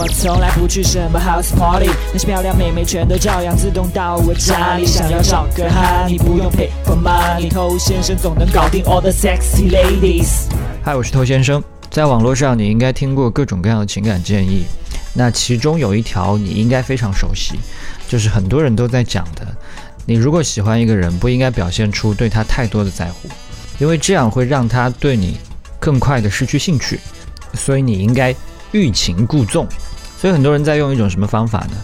我从来不去什么 house party，那些漂亮妹妹全都照样自动到我家里。想要找个哈，你不用 pay for money，偷先生总能搞定 all the sexy ladies。嗨，我是偷先生。在网络上，你应该听过各种各样的情感建议，那其中有一条你应该非常熟悉，就是很多人都在讲的：你如果喜欢一个人，不应该表现出对他太多的在乎，因为这样会让他对你更快的失去兴趣。所以你应该欲擒故纵。所以很多人在用一种什么方法呢？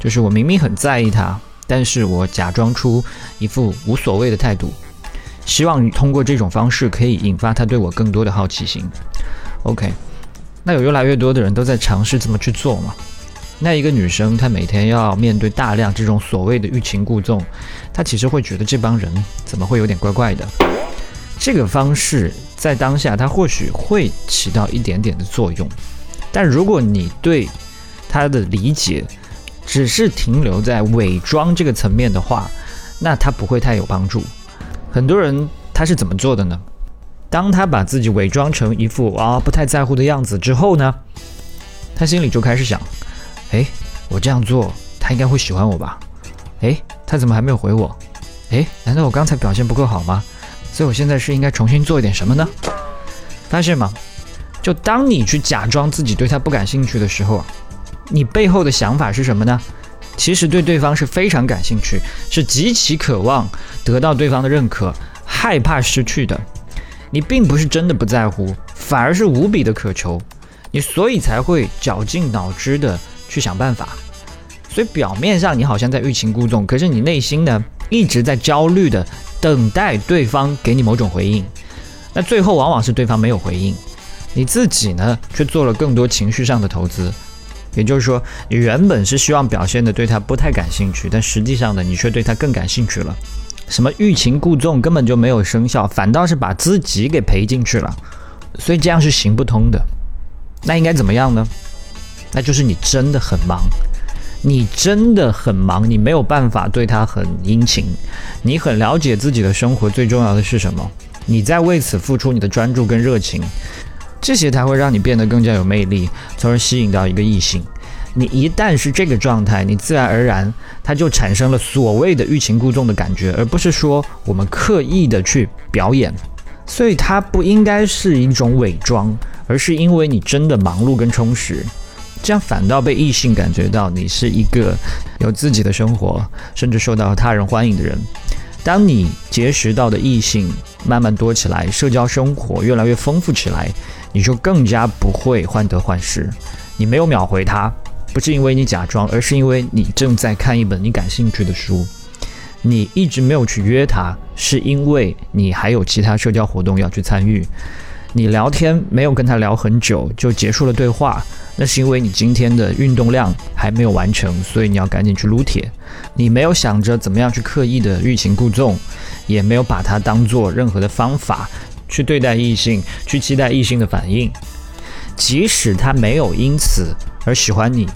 就是我明明很在意他，但是我假装出一副无所谓的态度，希望通过这种方式可以引发他对我更多的好奇心。OK，那有越来越多的人都在尝试这么去做嘛？那一个女生她每天要面对大量这种所谓的欲擒故纵，她其实会觉得这帮人怎么会有点怪怪的？这个方式在当下，它或许会起到一点点的作用，但如果你对他的理解只是停留在伪装这个层面的话，那他不会太有帮助。很多人他是怎么做的呢？当他把自己伪装成一副啊不太在乎的样子之后呢，他心里就开始想：哎，我这样做，他应该会喜欢我吧？哎，他怎么还没有回我？哎，难道我刚才表现不够好吗？所以我现在是应该重新做一点什么呢？发现吗？就当你去假装自己对他不感兴趣的时候啊，你背后的想法是什么呢？其实对对方是非常感兴趣，是极其渴望得到对方的认可，害怕失去的。你并不是真的不在乎，反而是无比的渴求，你所以才会绞尽脑汁的去想办法。所以表面上你好像在欲擒故纵，可是你内心呢一直在焦虑的。等待对方给你某种回应，那最后往往是对方没有回应，你自己呢却做了更多情绪上的投资。也就是说，你原本是希望表现的对他不太感兴趣，但实际上呢，你却对他更感兴趣了。什么欲擒故纵根本就没有生效，反倒是把自己给赔进去了。所以这样是行不通的。那应该怎么样呢？那就是你真的很忙。你真的很忙，你没有办法对他很殷勤。你很了解自己的生活，最重要的是什么？你在为此付出你的专注跟热情，这些才会让你变得更加有魅力，从而吸引到一个异性。你一旦是这个状态，你自然而然他就产生了所谓的欲擒故纵的感觉，而不是说我们刻意的去表演。所以它不应该是一种伪装，而是因为你真的忙碌跟充实。这样反倒被异性感觉到你是一个有自己的生活，甚至受到他人欢迎的人。当你结识到的异性慢慢多起来，社交生活越来越丰富起来，你就更加不会患得患失。你没有秒回他，不是因为你假装，而是因为你正在看一本你感兴趣的书。你一直没有去约他，是因为你还有其他社交活动要去参与。你聊天没有跟他聊很久就结束了对话。那是因为你今天的运动量还没有完成，所以你要赶紧去撸铁。你没有想着怎么样去刻意的欲擒故纵，也没有把它当做任何的方法去对待异性，去期待异性的反应。即使他没有因此而喜欢你，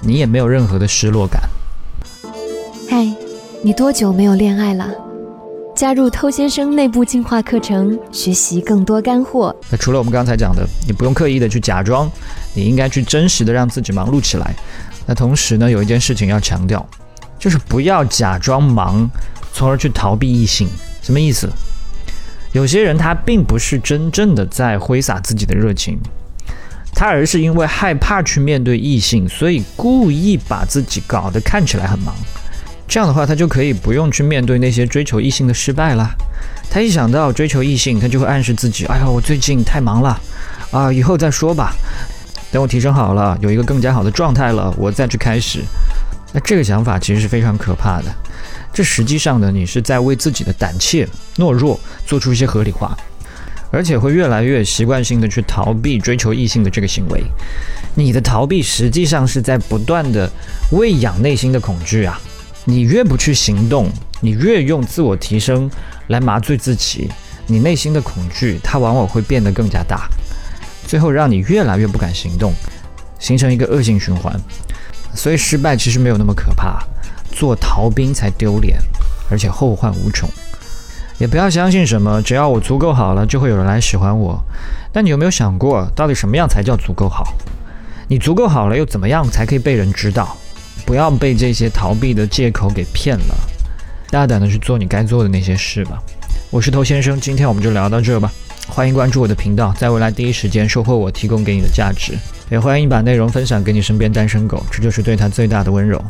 你也没有任何的失落感。嗨，你多久没有恋爱了？加入偷先生内部进化课程，学习更多干货。那除了我们刚才讲的，你不用刻意的去假装，你应该去真实的让自己忙碌起来。那同时呢，有一件事情要强调，就是不要假装忙，从而去逃避异性。什么意思？有些人他并不是真正的在挥洒自己的热情，他而是因为害怕去面对异性，所以故意把自己搞得看起来很忙。这样的话，他就可以不用去面对那些追求异性的失败了。他一想到追求异性，他就会暗示自己：“哎呀，我最近太忙了，啊，以后再说吧。等我提升好了，有一个更加好的状态了，我再去开始。”那这个想法其实是非常可怕的。这实际上呢，你是在为自己的胆怯、懦弱做出一些合理化，而且会越来越习惯性的去逃避追求异性的这个行为。你的逃避实际上是在不断的喂养内心的恐惧啊。你越不去行动，你越用自我提升来麻醉自己，你内心的恐惧它往往会变得更加大，最后让你越来越不敢行动，形成一个恶性循环。所以失败其实没有那么可怕，做逃兵才丢脸，而且后患无穷。也不要相信什么只要我足够好了就会有人来喜欢我。但你有没有想过，到底什么样才叫足够好？你足够好了又怎么样才可以被人知道？不要被这些逃避的借口给骗了，大胆的去做你该做的那些事吧。我是头先生，今天我们就聊到这吧。欢迎关注我的频道，在未来第一时间收获我提供给你的价值。也欢迎把内容分享给你身边单身狗，这就是对他最大的温柔。